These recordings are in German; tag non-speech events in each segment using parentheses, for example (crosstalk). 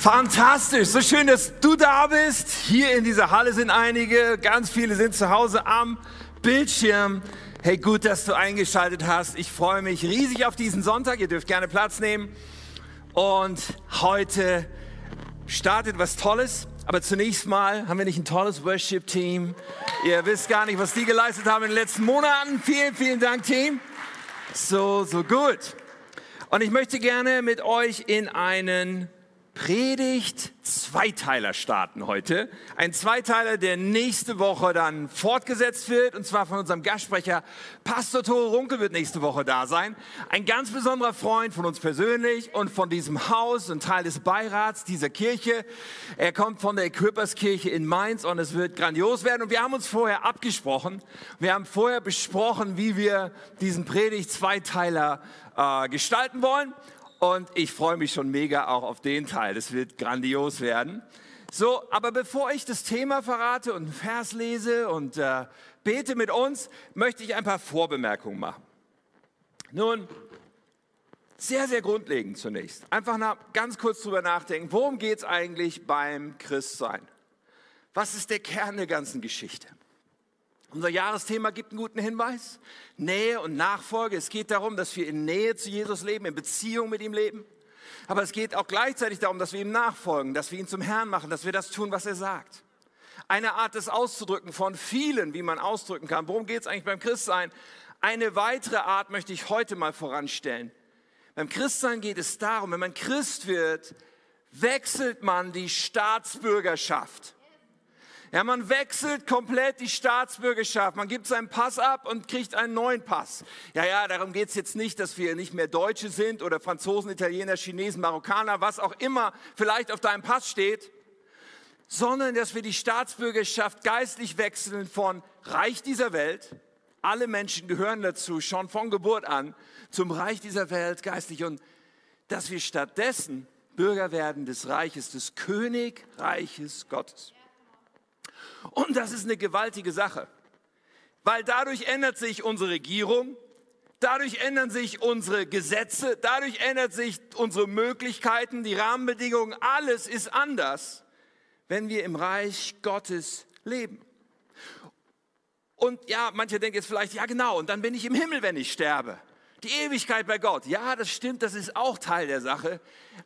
Fantastisch, so schön, dass du da bist. Hier in dieser Halle sind einige, ganz viele sind zu Hause am Bildschirm. Hey, gut, dass du eingeschaltet hast. Ich freue mich riesig auf diesen Sonntag. Ihr dürft gerne Platz nehmen. Und heute startet was Tolles. Aber zunächst mal haben wir nicht ein tolles Worship-Team. Ihr wisst gar nicht, was die geleistet haben in den letzten Monaten. Vielen, vielen Dank, Team. So, so gut. Und ich möchte gerne mit euch in einen Predigt Zweiteiler starten heute. Ein Zweiteiler, der nächste Woche dann fortgesetzt wird, und zwar von unserem Gastsprecher Pastor Tore Runke wird nächste Woche da sein. Ein ganz besonderer Freund von uns persönlich und von diesem Haus und Teil des Beirats dieser Kirche. Er kommt von der Equiperskirche in Mainz und es wird grandios werden. Und wir haben uns vorher abgesprochen. Wir haben vorher besprochen, wie wir diesen Predigt Zweiteiler äh, gestalten wollen. Und ich freue mich schon mega auch auf den Teil. Das wird grandios werden. So, aber bevor ich das Thema verrate und einen Vers lese und äh, bete mit uns, möchte ich ein paar Vorbemerkungen machen. Nun, sehr, sehr grundlegend zunächst. Einfach nach, ganz kurz drüber nachdenken, worum geht es eigentlich beim Christsein? Was ist der Kern der ganzen Geschichte? Unser Jahresthema gibt einen guten Hinweis. Nähe und Nachfolge. Es geht darum, dass wir in Nähe zu Jesus leben, in Beziehung mit ihm leben. Aber es geht auch gleichzeitig darum, dass wir ihm nachfolgen, dass wir ihn zum Herrn machen, dass wir das tun, was er sagt. Eine Art des Auszudrücken von vielen, wie man ausdrücken kann. Worum geht es eigentlich beim Christsein? Eine weitere Art möchte ich heute mal voranstellen. Beim Christsein geht es darum, wenn man Christ wird, wechselt man die Staatsbürgerschaft. Ja, man wechselt komplett die Staatsbürgerschaft. Man gibt seinen Pass ab und kriegt einen neuen Pass. Ja, ja, darum geht's jetzt nicht, dass wir nicht mehr Deutsche sind oder Franzosen, Italiener, Chinesen, Marokkaner, was auch immer vielleicht auf deinem Pass steht, sondern dass wir die Staatsbürgerschaft geistlich wechseln von Reich dieser Welt. Alle Menschen gehören dazu, schon von Geburt an, zum Reich dieser Welt geistlich und dass wir stattdessen Bürger werden des Reiches, des Königreiches Gottes. Und das ist eine gewaltige Sache, weil dadurch ändert sich unsere Regierung, dadurch ändern sich unsere Gesetze, dadurch ändert sich unsere Möglichkeiten, die Rahmenbedingungen, alles ist anders, wenn wir im Reich Gottes leben. Und ja, manche denken jetzt vielleicht, ja genau, und dann bin ich im Himmel, wenn ich sterbe. Die Ewigkeit bei Gott. Ja, das stimmt, das ist auch Teil der Sache.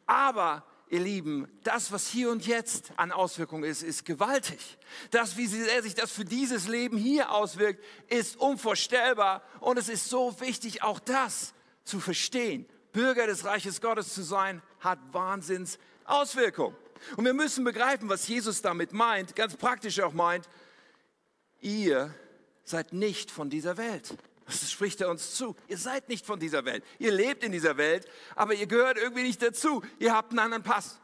Aber ihr Lieben, das, was hier und jetzt an Auswirkungen ist, ist gewaltig. Das, wie sehr sich das für dieses Leben hier auswirkt, ist unvorstellbar. Und es ist so wichtig, auch das zu verstehen. Bürger des Reiches Gottes zu sein, hat Wahnsinns Auswirkungen. Und wir müssen begreifen, was Jesus damit meint, ganz praktisch auch meint. Ihr seid nicht von dieser Welt. Das spricht er uns zu. Ihr seid nicht von dieser Welt. Ihr lebt in dieser Welt, aber ihr gehört irgendwie nicht dazu. Ihr habt einen anderen Pass.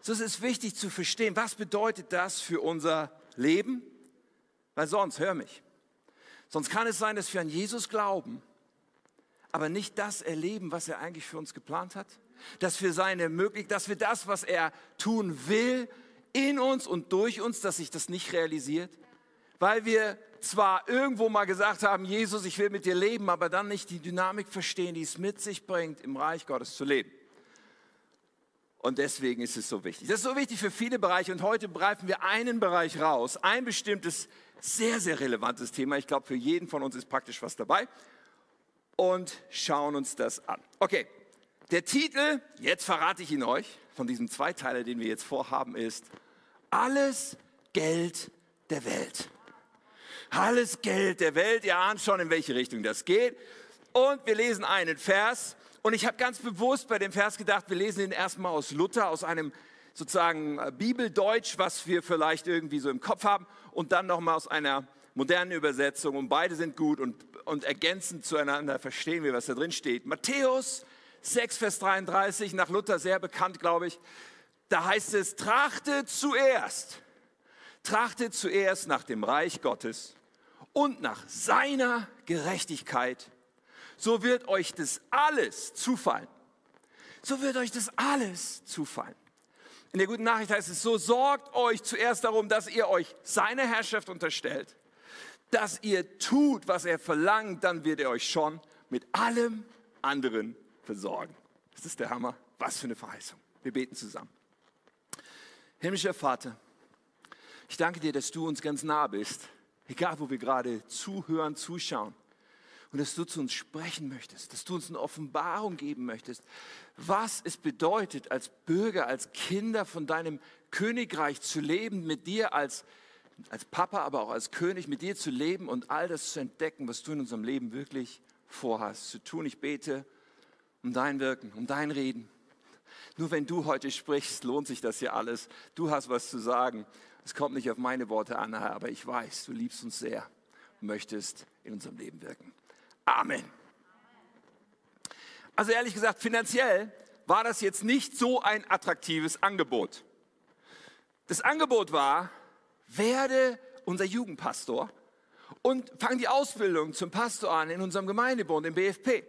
So ist es wichtig zu verstehen, was bedeutet das für unser Leben? Weil sonst, hör mich, sonst kann es sein, dass wir an Jesus glauben, aber nicht das erleben, was er eigentlich für uns geplant hat. Dass wir seine Möglichkeit, dass wir das, was er tun will, in uns und durch uns, dass sich das nicht realisiert. Weil wir zwar irgendwo mal gesagt haben, Jesus, ich will mit dir leben, aber dann nicht die Dynamik verstehen, die es mit sich bringt, im Reich Gottes zu leben. Und deswegen ist es so wichtig. Das ist so wichtig für viele Bereiche und heute greifen wir einen Bereich raus, ein bestimmtes, sehr, sehr relevantes Thema. Ich glaube, für jeden von uns ist praktisch was dabei und schauen uns das an. Okay, der Titel, jetzt verrate ich ihn euch, von diesem Zweiteiler, den wir jetzt vorhaben, ist Alles Geld der Welt. Alles Geld der Welt, ihr ahnt schon, in welche Richtung das geht. Und wir lesen einen Vers. Und ich habe ganz bewusst bei dem Vers gedacht, wir lesen ihn erstmal aus Luther, aus einem sozusagen äh, Bibeldeutsch, was wir vielleicht irgendwie so im Kopf haben, und dann nochmal aus einer modernen Übersetzung. Und beide sind gut und, und ergänzend zueinander verstehen wir, was da drin steht. Matthäus 6, Vers 33, nach Luther sehr bekannt, glaube ich. Da heißt es, trachtet zuerst, trachtet zuerst nach dem Reich Gottes und nach seiner Gerechtigkeit, so wird euch das alles zufallen. So wird euch das alles zufallen. In der guten Nachricht heißt es so, sorgt euch zuerst darum, dass ihr euch seine Herrschaft unterstellt, dass ihr tut, was er verlangt, dann wird er euch schon mit allem anderen versorgen. Das ist der Hammer. Was für eine Verheißung. Wir beten zusammen. Himmlischer Vater, ich danke dir, dass du uns ganz nah bist, egal wo wir gerade zuhören, zuschauen. Und dass du zu uns sprechen möchtest, dass du uns eine Offenbarung geben möchtest, was es bedeutet, als Bürger, als Kinder von deinem Königreich zu leben, mit dir als, als Papa, aber auch als König, mit dir zu leben und all das zu entdecken, was du in unserem Leben wirklich vorhast, zu tun. Ich bete um dein Wirken, um dein Reden. Nur wenn du heute sprichst, lohnt sich das hier alles. Du hast was zu sagen. Es kommt nicht auf meine Worte an, Herr, aber ich weiß, du liebst uns sehr und möchtest in unserem Leben wirken. Amen. Also ehrlich gesagt, finanziell war das jetzt nicht so ein attraktives Angebot. Das Angebot war, werde unser Jugendpastor und fang die Ausbildung zum Pastor an in unserem Gemeindebund, im BFP.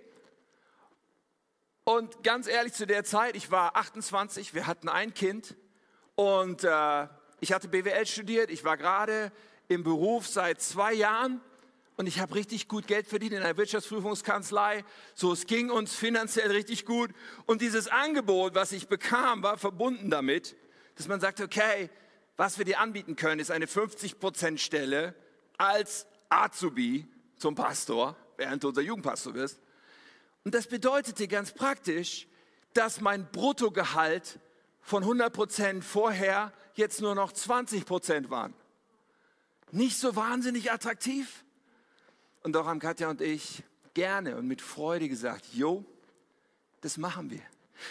Und ganz ehrlich, zu der Zeit, ich war 28, wir hatten ein Kind und äh, ich hatte BWL studiert, ich war gerade im Beruf seit zwei Jahren und ich habe richtig gut Geld verdient in einer Wirtschaftsprüfungskanzlei. So, es ging uns finanziell richtig gut. Und dieses Angebot, was ich bekam, war verbunden damit, dass man sagt, okay, was wir dir anbieten können, ist eine 50% Stelle als Azubi zum Pastor, während du unser Jugendpastor wirst. Und das bedeutete ganz praktisch, dass mein Bruttogehalt von 100 Prozent vorher jetzt nur noch 20 Prozent waren. Nicht so wahnsinnig attraktiv. Und doch haben Katja und ich gerne und mit Freude gesagt, jo, das machen wir.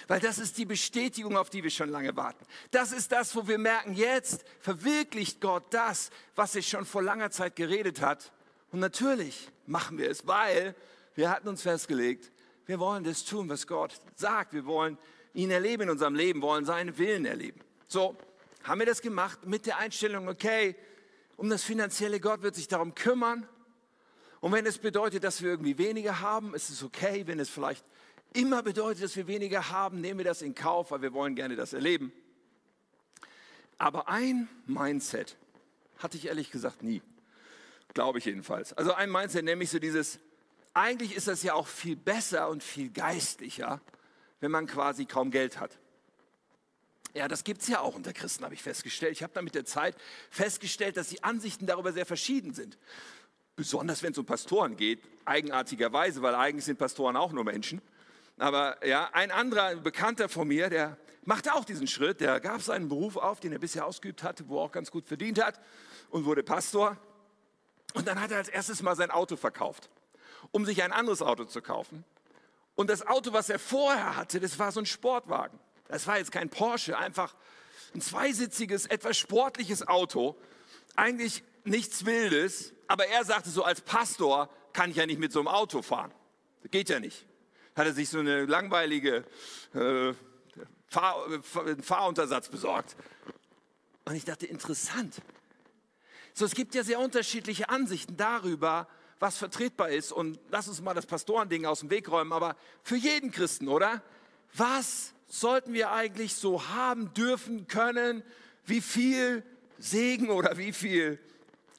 Weil das ist die Bestätigung, auf die wir schon lange warten. Das ist das, wo wir merken, jetzt verwirklicht Gott das, was er schon vor langer Zeit geredet hat. Und natürlich machen wir es, weil wir hatten uns festgelegt, wir wollen das tun, was Gott sagt. Wir wollen ihn erleben in unserem Leben, wollen seinen Willen erleben. So haben wir das gemacht mit der Einstellung, okay, um das finanzielle, Gott wird sich darum kümmern. Und wenn es bedeutet, dass wir irgendwie weniger haben, ist es okay. Wenn es vielleicht immer bedeutet, dass wir weniger haben, nehmen wir das in Kauf, weil wir wollen gerne das erleben. Aber ein Mindset hatte ich ehrlich gesagt nie. Glaube ich jedenfalls. Also ein Mindset, nämlich so dieses, eigentlich ist das ja auch viel besser und viel geistlicher, wenn man quasi kaum Geld hat. Ja, das gibt es ja auch unter Christen, habe ich festgestellt. Ich habe da mit der Zeit festgestellt, dass die Ansichten darüber sehr verschieden sind. Besonders wenn es um Pastoren geht, eigenartigerweise, weil eigentlich sind Pastoren auch nur Menschen. Aber ja, ein anderer ein Bekannter von mir, der machte auch diesen Schritt, der gab seinen Beruf auf, den er bisher ausgeübt hatte, wo er auch ganz gut verdient hat und wurde Pastor. Und dann hat er als erstes mal sein Auto verkauft um sich ein anderes Auto zu kaufen. Und das Auto, was er vorher hatte, das war so ein Sportwagen. Das war jetzt kein Porsche, einfach ein zweisitziges, etwas sportliches Auto. Eigentlich nichts Wildes, aber er sagte so, als Pastor kann ich ja nicht mit so einem Auto fahren. Das geht ja nicht. Hat er sich so eine langweilige äh, Fahr Fahruntersatz besorgt. Und ich dachte, interessant. So, es gibt ja sehr unterschiedliche Ansichten darüber, was vertretbar ist. Und lass uns mal das Pastorending aus dem Weg räumen, aber für jeden Christen, oder? Was sollten wir eigentlich so haben dürfen können? Wie viel Segen oder wie viel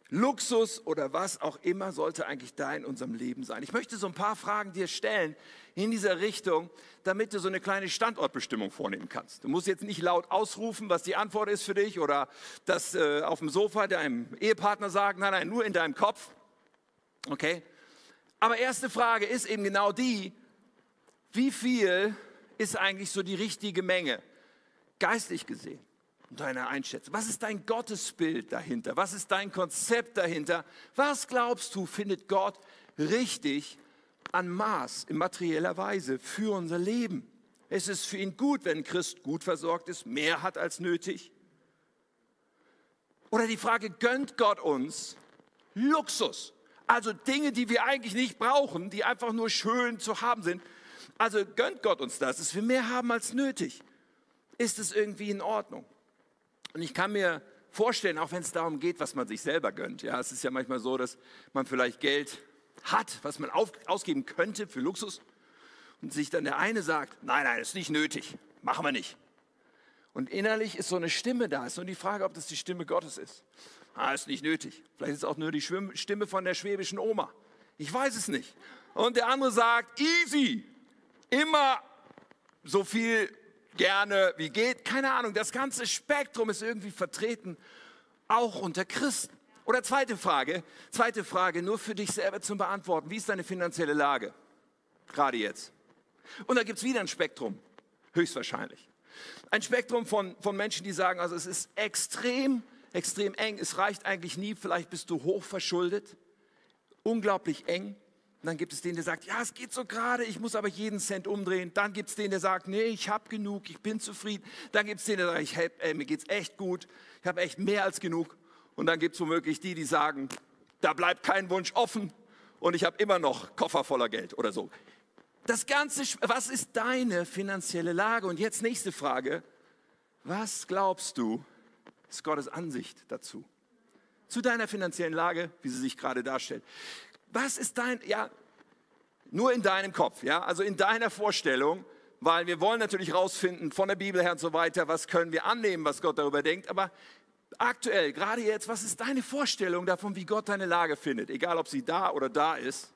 Luxus oder was auch immer sollte eigentlich da in unserem Leben sein? Ich möchte so ein paar Fragen dir stellen in dieser Richtung, damit du so eine kleine Standortbestimmung vornehmen kannst. Du musst jetzt nicht laut ausrufen, was die Antwort ist für dich oder das äh, auf dem Sofa deinem Ehepartner sagen, nein, nein, nur in deinem Kopf. Okay? Aber erste Frage ist eben genau die, wie viel ist eigentlich so die richtige Menge, geistlich gesehen, deine Einschätzung? Was ist dein Gottesbild dahinter? Was ist dein Konzept dahinter? Was glaubst du, findet Gott richtig an Maß in materieller Weise für unser Leben? Ist es für ihn gut, wenn ein Christ gut versorgt ist, mehr hat als nötig? Oder die Frage, gönnt Gott uns Luxus? Also Dinge, die wir eigentlich nicht brauchen, die einfach nur schön zu haben sind. Also gönnt Gott uns das, dass wir mehr haben als nötig. Ist es irgendwie in Ordnung? Und ich kann mir vorstellen, auch wenn es darum geht, was man sich selber gönnt. Ja, es ist ja manchmal so, dass man vielleicht Geld hat, was man auf, ausgeben könnte für Luxus und sich dann der eine sagt, nein, nein, ist nicht nötig, machen wir nicht. Und innerlich ist so eine Stimme da. Ist nur die Frage, ob das die Stimme Gottes ist. Ah, ist nicht nötig. Vielleicht ist es auch nur die Stimme von der schwäbischen Oma. Ich weiß es nicht. Und der andere sagt, easy, immer so viel gerne, wie geht, keine Ahnung. Das ganze Spektrum ist irgendwie vertreten, auch unter Christen. Oder zweite Frage, zweite Frage, nur für dich selber zum Beantworten. Wie ist deine finanzielle Lage? Gerade jetzt. Und da gibt es wieder ein Spektrum, höchstwahrscheinlich. Ein Spektrum von, von Menschen, die sagen, also es ist extrem, extrem eng, es reicht eigentlich nie, vielleicht bist du hochverschuldet, unglaublich eng. Und dann gibt es den, der sagt, ja, es geht so gerade, ich muss aber jeden Cent umdrehen. Dann gibt es den, der sagt, nee, ich habe genug, ich bin zufrieden. Dann gibt es den, der sagt, ich, hey, ey, mir geht's echt gut, ich habe echt mehr als genug. Und dann gibt es womöglich die, die sagen, da bleibt kein Wunsch offen und ich habe immer noch Koffer voller Geld oder so. Das Ganze, was ist deine finanzielle Lage? Und jetzt nächste Frage. Was glaubst du, ist Gottes Ansicht dazu? Zu deiner finanziellen Lage, wie sie sich gerade darstellt. Was ist dein, ja, nur in deinem Kopf, ja, also in deiner Vorstellung, weil wir wollen natürlich rausfinden von der Bibel her und so weiter, was können wir annehmen, was Gott darüber denkt, aber aktuell, gerade jetzt, was ist deine Vorstellung davon, wie Gott deine Lage findet, egal ob sie da oder da ist?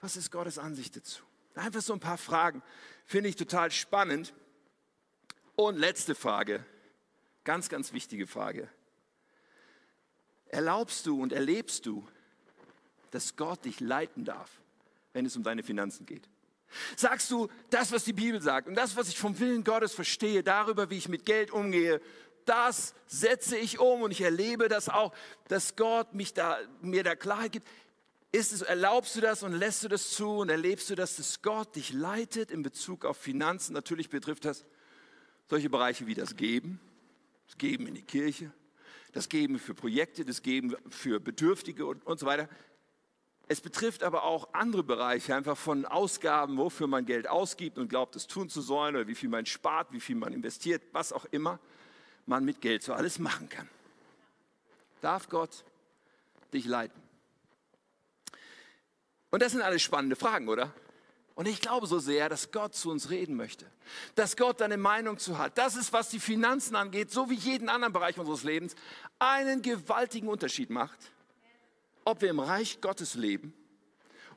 Was ist Gottes Ansicht dazu? Einfach so ein paar Fragen, finde ich total spannend. Und letzte Frage, ganz, ganz wichtige Frage. Erlaubst du und erlebst du, dass Gott dich leiten darf, wenn es um deine Finanzen geht? Sagst du, das, was die Bibel sagt und das, was ich vom Willen Gottes verstehe, darüber, wie ich mit Geld umgehe, das setze ich um und ich erlebe das auch, dass Gott mich da, mir da Klarheit gibt. Ist es, erlaubst du das und lässt du das zu und erlebst du, dass das Gott dich leitet in Bezug auf Finanzen? Natürlich betrifft das solche Bereiche wie das Geben, das Geben in die Kirche, das Geben für Projekte, das Geben für Bedürftige und, und so weiter. Es betrifft aber auch andere Bereiche, einfach von Ausgaben, wofür man Geld ausgibt und glaubt, es tun zu sollen oder wie viel man spart, wie viel man investiert, was auch immer man mit Geld so alles machen kann. Darf Gott dich leiten? Und das sind alles spannende Fragen, oder? Und ich glaube so sehr, dass Gott zu uns reden möchte. Dass Gott eine Meinung zu hat. Das ist, was die Finanzen angeht, so wie jeden anderen Bereich unseres Lebens, einen gewaltigen Unterschied macht. Ob wir im Reich Gottes leben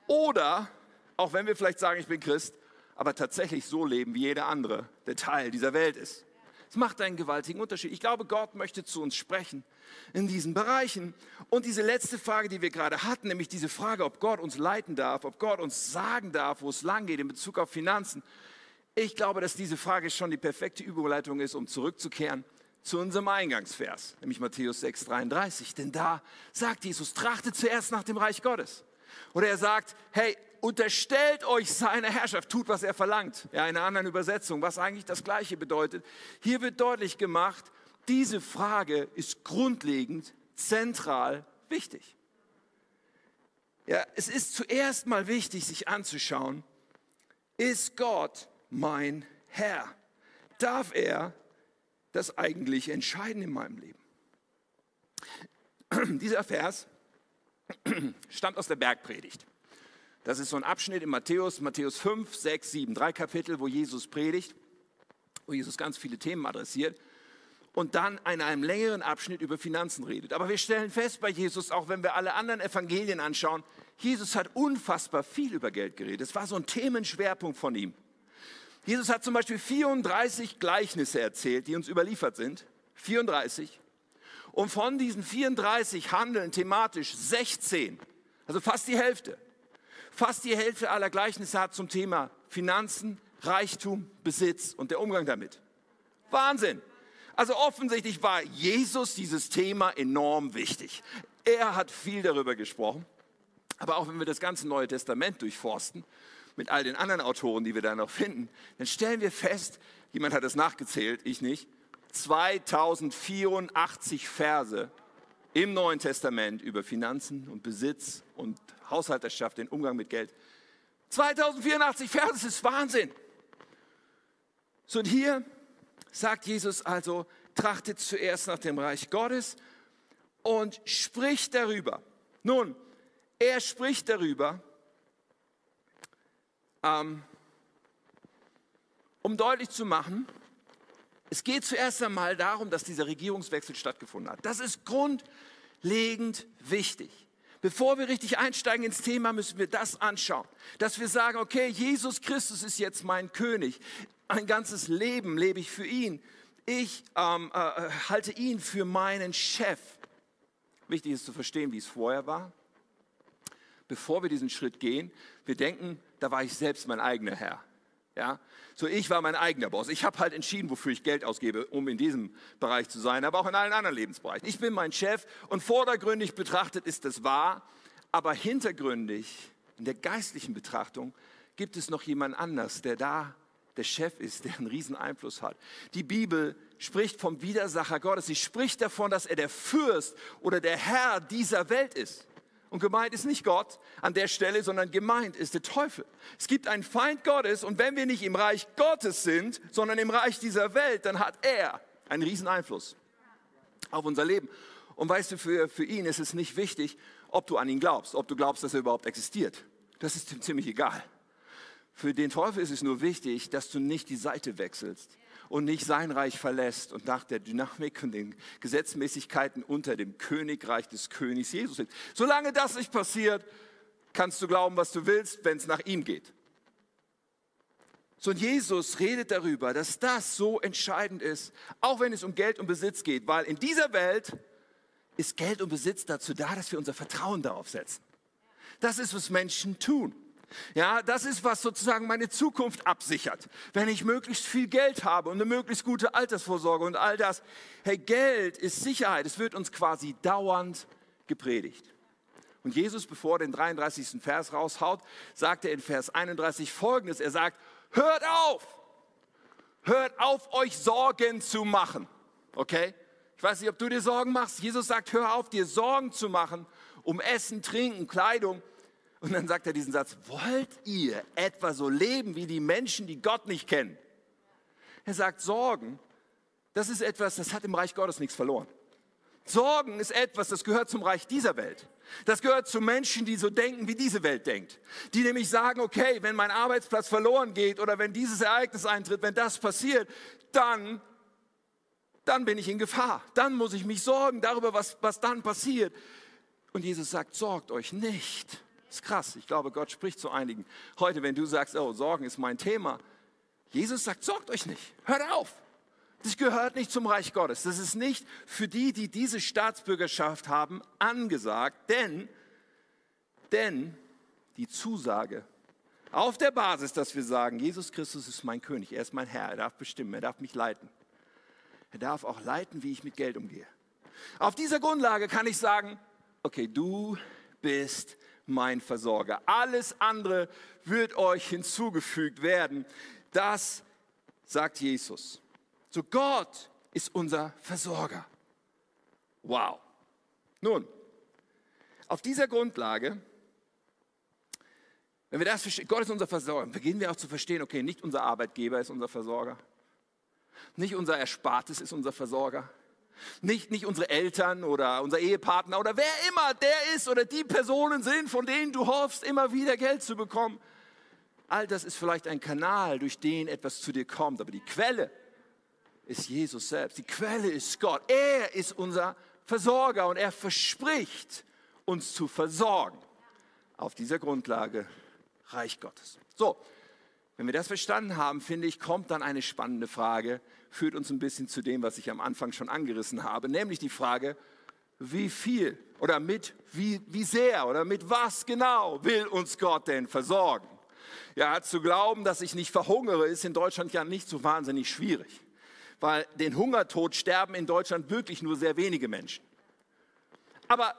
oder, auch wenn wir vielleicht sagen, ich bin Christ, aber tatsächlich so leben, wie jeder andere, der Teil dieser Welt ist. Es macht einen gewaltigen Unterschied. Ich glaube, Gott möchte zu uns sprechen in diesen Bereichen. Und diese letzte Frage, die wir gerade hatten, nämlich diese Frage, ob Gott uns leiten darf, ob Gott uns sagen darf, wo es lang geht in Bezug auf Finanzen. Ich glaube, dass diese Frage schon die perfekte Überleitung ist, um zurückzukehren zu unserem Eingangsvers, nämlich Matthäus 6, 33. Denn da sagt Jesus, trachtet zuerst nach dem Reich Gottes. Oder er sagt, hey, unterstellt euch seine Herrschaft, tut, was er verlangt. Ja, in einer anderen Übersetzung, was eigentlich das Gleiche bedeutet. Hier wird deutlich gemacht, diese Frage ist grundlegend, zentral wichtig. Ja, es ist zuerst mal wichtig, sich anzuschauen, ist Gott mein Herr? Darf er das eigentlich entscheiden in meinem Leben? Dieser Vers (clears throat) stammt aus der Bergpredigt. Das ist so ein Abschnitt in Matthäus, Matthäus 5, 6, 7, drei Kapitel, wo Jesus predigt, wo Jesus ganz viele Themen adressiert und dann in einem längeren Abschnitt über Finanzen redet. Aber wir stellen fest bei Jesus, auch wenn wir alle anderen Evangelien anschauen, Jesus hat unfassbar viel über Geld geredet. Es war so ein Themenschwerpunkt von ihm. Jesus hat zum Beispiel 34 Gleichnisse erzählt, die uns überliefert sind. 34. Und von diesen 34 handeln thematisch 16, also fast die Hälfte, Fast die Hälfte aller Gleichnisse hat zum Thema Finanzen, Reichtum, Besitz und der Umgang damit. Wahnsinn. Also offensichtlich war Jesus dieses Thema enorm wichtig. Er hat viel darüber gesprochen. Aber auch wenn wir das ganze Neue Testament durchforsten, mit all den anderen Autoren, die wir da noch finden, dann stellen wir fest, jemand hat es nachgezählt, ich nicht, 2084 Verse im Neuen Testament über Finanzen und Besitz und Haushalterschaft, den Umgang mit Geld. 2084 Verse, das ist Wahnsinn. So und hier sagt Jesus also, trachtet zuerst nach dem Reich Gottes und spricht darüber. Nun, er spricht darüber, ähm, um deutlich zu machen, es geht zuerst einmal darum, dass dieser Regierungswechsel stattgefunden hat. Das ist grundlegend wichtig. bevor wir richtig einsteigen ins Thema, müssen wir das anschauen. Dass wir sagen, okay, Jesus Christus ist jetzt mein König. Ein ganzes Leben lebe ich für ihn. Ich ähm, äh, halte ihn für meinen Chef. Wichtig ist zu verstehen, wie es vorher war. Bevor wir diesen Schritt gehen, wir denken, da war ich selbst mein eigener Herr. Ja, so ich war mein eigener Boss. Ich habe halt entschieden, wofür ich Geld ausgebe, um in diesem Bereich zu sein, aber auch in allen anderen Lebensbereichen. Ich bin mein Chef und vordergründig betrachtet ist das wahr, aber hintergründig in der geistlichen Betrachtung gibt es noch jemand anders, der da der Chef ist, der einen riesen Einfluss hat. Die Bibel spricht vom Widersacher Gottes. Sie spricht davon, dass er der Fürst oder der Herr dieser Welt ist. Und gemeint ist nicht Gott an der Stelle, sondern gemeint ist der Teufel. Es gibt einen Feind Gottes und wenn wir nicht im Reich Gottes sind, sondern im Reich dieser Welt, dann hat er einen riesen Einfluss auf unser Leben. Und weißt du, für, für ihn ist es nicht wichtig, ob du an ihn glaubst, ob du glaubst, dass er überhaupt existiert. Das ist ihm ziemlich egal. Für den Teufel ist es nur wichtig, dass du nicht die Seite wechselst und nicht sein Reich verlässt und nach der Dynamik und den Gesetzmäßigkeiten unter dem Königreich des Königs Jesus ist. Solange das nicht passiert, kannst du glauben, was du willst, wenn es nach ihm geht. So, und Jesus redet darüber, dass das so entscheidend ist, auch wenn es um Geld und Besitz geht, weil in dieser Welt ist Geld und Besitz dazu da, dass wir unser Vertrauen darauf setzen. Das ist, was Menschen tun. Ja, das ist, was sozusagen meine Zukunft absichert. Wenn ich möglichst viel Geld habe und eine möglichst gute Altersvorsorge und all das. Hey, Geld ist Sicherheit. Es wird uns quasi dauernd gepredigt. Und Jesus, bevor er den 33. Vers raushaut, sagt er in Vers 31 folgendes. Er sagt, hört auf! Hört auf, euch Sorgen zu machen. Okay? Ich weiß nicht, ob du dir Sorgen machst. Jesus sagt, hör auf, dir Sorgen zu machen um Essen, Trinken, Kleidung. Und dann sagt er diesen Satz, wollt ihr etwa so leben wie die Menschen, die Gott nicht kennen? Er sagt, Sorgen, das ist etwas, das hat im Reich Gottes nichts verloren. Sorgen ist etwas, das gehört zum Reich dieser Welt. Das gehört zu Menschen, die so denken, wie diese Welt denkt. Die nämlich sagen, okay, wenn mein Arbeitsplatz verloren geht oder wenn dieses Ereignis eintritt, wenn das passiert, dann, dann bin ich in Gefahr. Dann muss ich mich sorgen darüber, was, was dann passiert. Und Jesus sagt, sorgt euch nicht. Ist krass. Ich glaube, Gott spricht zu einigen. Heute, wenn du sagst, oh, Sorgen ist mein Thema. Jesus sagt, sorgt euch nicht. Hört auf. Das gehört nicht zum Reich Gottes. Das ist nicht für die, die diese Staatsbürgerschaft haben, angesagt. Denn, denn die Zusage auf der Basis, dass wir sagen, Jesus Christus ist mein König, er ist mein Herr, er darf bestimmen, er darf mich leiten. Er darf auch leiten, wie ich mit Geld umgehe. Auf dieser Grundlage kann ich sagen, okay, du bist mein Versorger. Alles andere wird euch hinzugefügt werden. Das sagt Jesus. So Gott ist unser Versorger. Wow. Nun, auf dieser Grundlage, wenn wir das verstehen, Gott ist unser Versorger, beginnen wir auch zu verstehen, okay, nicht unser Arbeitgeber ist unser Versorger, nicht unser Erspartes ist unser Versorger, nicht, nicht unsere Eltern oder unser Ehepartner oder wer immer der ist oder die Personen sind, von denen du hoffst, immer wieder Geld zu bekommen. All das ist vielleicht ein Kanal, durch den etwas zu dir kommt, aber die Quelle ist Jesus selbst. Die Quelle ist Gott. Er ist unser Versorger und er verspricht, uns zu versorgen. Auf dieser Grundlage Reich Gottes. So, wenn wir das verstanden haben, finde ich, kommt dann eine spannende Frage, führt uns ein bisschen zu dem, was ich am Anfang schon angerissen habe, nämlich die Frage, wie viel oder mit wie, wie sehr oder mit was genau will uns Gott denn versorgen? Ja, zu glauben, dass ich nicht verhungere, ist in Deutschland ja nicht so wahnsinnig schwierig, weil den Hungertod sterben in Deutschland wirklich nur sehr wenige Menschen. Aber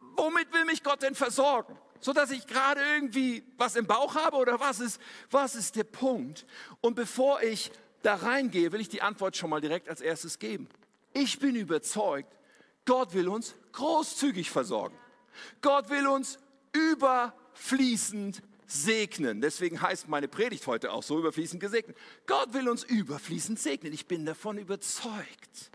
womit will mich Gott denn versorgen? so dass ich gerade irgendwie was im Bauch habe oder was ist, was ist der Punkt? Und bevor ich da reingehe, will ich die Antwort schon mal direkt als erstes geben. Ich bin überzeugt, Gott will uns großzügig versorgen. Gott will uns überfließend segnen. Deswegen heißt meine Predigt heute auch so überfließend gesegnet. Gott will uns überfließend segnen. Ich bin davon überzeugt.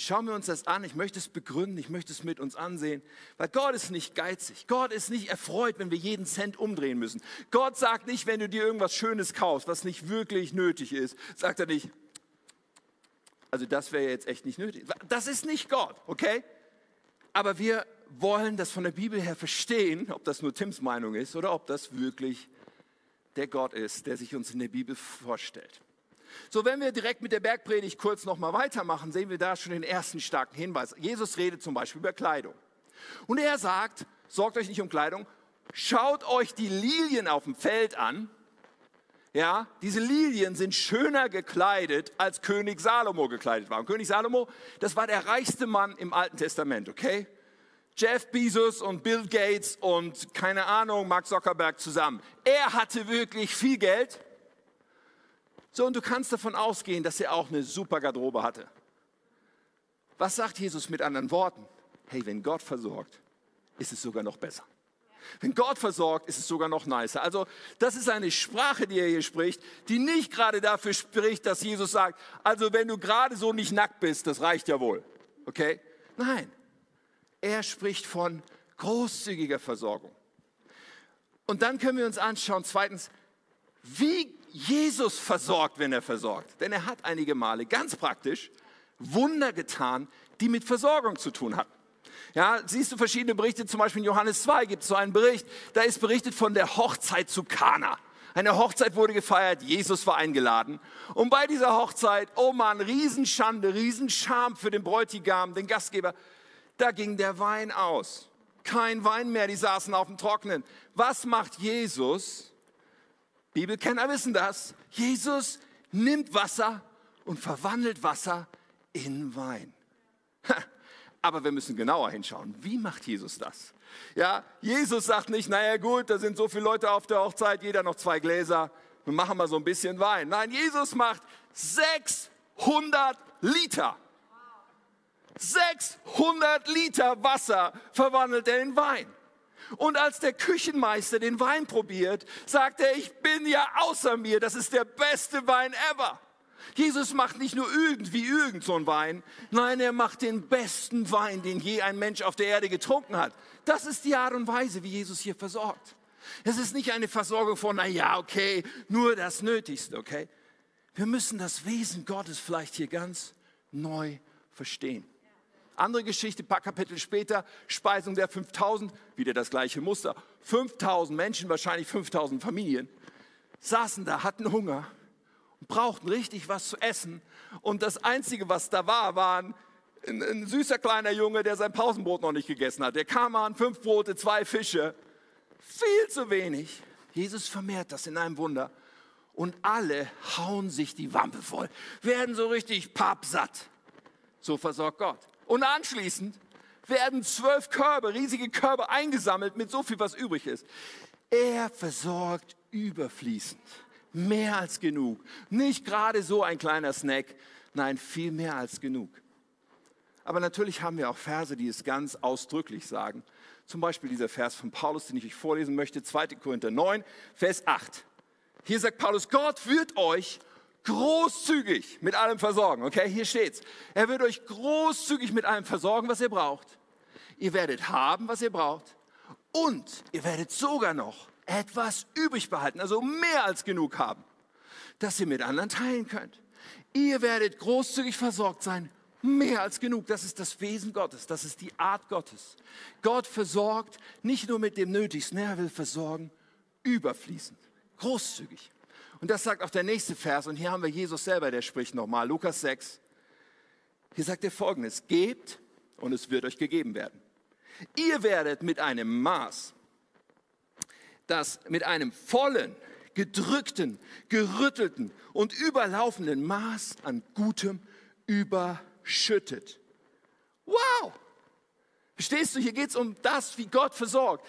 Schauen wir uns das an. Ich möchte es begründen. Ich möchte es mit uns ansehen. Weil Gott ist nicht geizig. Gott ist nicht erfreut, wenn wir jeden Cent umdrehen müssen. Gott sagt nicht, wenn du dir irgendwas Schönes kaufst, was nicht wirklich nötig ist, sagt er nicht, also das wäre jetzt echt nicht nötig. Das ist nicht Gott, okay? Aber wir wollen das von der Bibel her verstehen, ob das nur Tims Meinung ist oder ob das wirklich der Gott ist, der sich uns in der Bibel vorstellt. So, wenn wir direkt mit der Bergpredigt kurz nochmal weitermachen, sehen wir da schon den ersten starken Hinweis. Jesus redet zum Beispiel über Kleidung. Und er sagt, sorgt euch nicht um Kleidung, schaut euch die Lilien auf dem Feld an. Ja, diese Lilien sind schöner gekleidet, als König Salomo gekleidet war. Und König Salomo, das war der reichste Mann im Alten Testament, okay? Jeff Bezos und Bill Gates und keine Ahnung, Mark Zuckerberg zusammen. Er hatte wirklich viel Geld. So, und du kannst davon ausgehen, dass er auch eine super Garderobe hatte. Was sagt Jesus mit anderen Worten? Hey, wenn Gott versorgt, ist es sogar noch besser. Wenn Gott versorgt, ist es sogar noch nicer. Also das ist eine Sprache, die er hier spricht, die nicht gerade dafür spricht, dass Jesus sagt, also wenn du gerade so nicht nackt bist, das reicht ja wohl. Okay? Nein, er spricht von großzügiger Versorgung. Und dann können wir uns anschauen, zweitens, wie Jesus versorgt, wenn er versorgt. Denn er hat einige Male ganz praktisch Wunder getan, die mit Versorgung zu tun hatten. Ja, siehst du verschiedene Berichte, zum Beispiel in Johannes 2 gibt es so einen Bericht, da ist berichtet von der Hochzeit zu Kana. Eine Hochzeit wurde gefeiert, Jesus war eingeladen. Und bei dieser Hochzeit, oh Mann, Riesenschande, Riesenscham für den Bräutigam, den Gastgeber da ging der Wein aus. Kein Wein mehr, die saßen auf dem Trocknen. Was macht Jesus? Bibelkenner wissen das. Jesus nimmt Wasser und verwandelt Wasser in Wein. Aber wir müssen genauer hinschauen. Wie macht Jesus das? Ja, Jesus sagt nicht, naja gut, da sind so viele Leute auf der Hochzeit, jeder noch zwei Gläser, wir machen mal so ein bisschen Wein. Nein, Jesus macht 600 Liter. 600 Liter Wasser verwandelt er in Wein. Und als der Küchenmeister den Wein probiert, sagt er, ich bin ja außer mir, das ist der beste Wein ever. Jesus macht nicht nur irgendwie irgend so einen Wein, nein, er macht den besten Wein, den je ein Mensch auf der Erde getrunken hat. Das ist die Art und Weise, wie Jesus hier versorgt. Es ist nicht eine Versorgung von, na ja, okay, nur das Nötigste, okay? Wir müssen das Wesen Gottes vielleicht hier ganz neu verstehen. Andere Geschichte, ein paar Kapitel später, Speisung der 5000, wieder das gleiche Muster. 5000 Menschen, wahrscheinlich 5000 Familien, saßen da, hatten Hunger und brauchten richtig was zu essen. Und das Einzige, was da war, war ein, ein, ein süßer kleiner Junge, der sein Pausenbrot noch nicht gegessen hat. Der kam an, fünf Brote, zwei Fische. Viel zu wenig. Jesus vermehrt das in einem Wunder. Und alle hauen sich die Wampe voll, werden so richtig pappsatt. So versorgt Gott. Und anschließend werden zwölf Körbe, riesige Körbe eingesammelt mit so viel, was übrig ist. Er versorgt überfließend. Mehr als genug. Nicht gerade so ein kleiner Snack, nein, viel mehr als genug. Aber natürlich haben wir auch Verse, die es ganz ausdrücklich sagen. Zum Beispiel dieser Vers von Paulus, den ich euch vorlesen möchte, 2. Korinther 9, Vers 8. Hier sagt Paulus, Gott wird euch großzügig mit allem versorgen. Okay, hier steht's. Er wird euch großzügig mit allem versorgen, was ihr braucht. Ihr werdet haben, was ihr braucht. Und ihr werdet sogar noch etwas übrig behalten, also mehr als genug haben, dass ihr mit anderen teilen könnt. Ihr werdet großzügig versorgt sein, mehr als genug. Das ist das Wesen Gottes, das ist die Art Gottes. Gott versorgt nicht nur mit dem Nötigsten, er will versorgen überfließend, großzügig. Und das sagt auch der nächste Vers. Und hier haben wir Jesus selber, der spricht nochmal. Lukas 6. Hier sagt er folgendes. Gebt und es wird euch gegeben werden. Ihr werdet mit einem Maß, das mit einem vollen, gedrückten, gerüttelten und überlaufenden Maß an Gutem überschüttet. Wow! Verstehst du, hier geht es um das, wie Gott versorgt.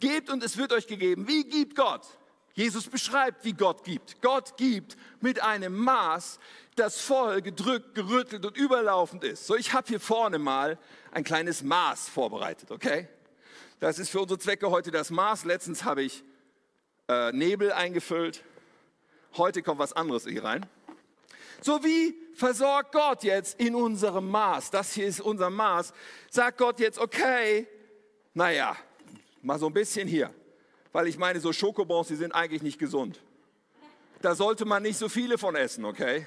Gebt und es wird euch gegeben. Wie gibt Gott? Jesus beschreibt, wie Gott gibt. Gott gibt mit einem Maß, das voll gedrückt, gerüttelt und überlaufend ist. So, ich habe hier vorne mal ein kleines Maß vorbereitet, okay? Das ist für unsere Zwecke heute das Maß. Letztens habe ich äh, Nebel eingefüllt. Heute kommt was anderes hier rein. So wie versorgt Gott jetzt in unserem Maß? Das hier ist unser Maß. Sagt Gott jetzt, okay, naja, mal so ein bisschen hier weil ich meine, so Schokobons, die sind eigentlich nicht gesund. Da sollte man nicht so viele von essen, okay?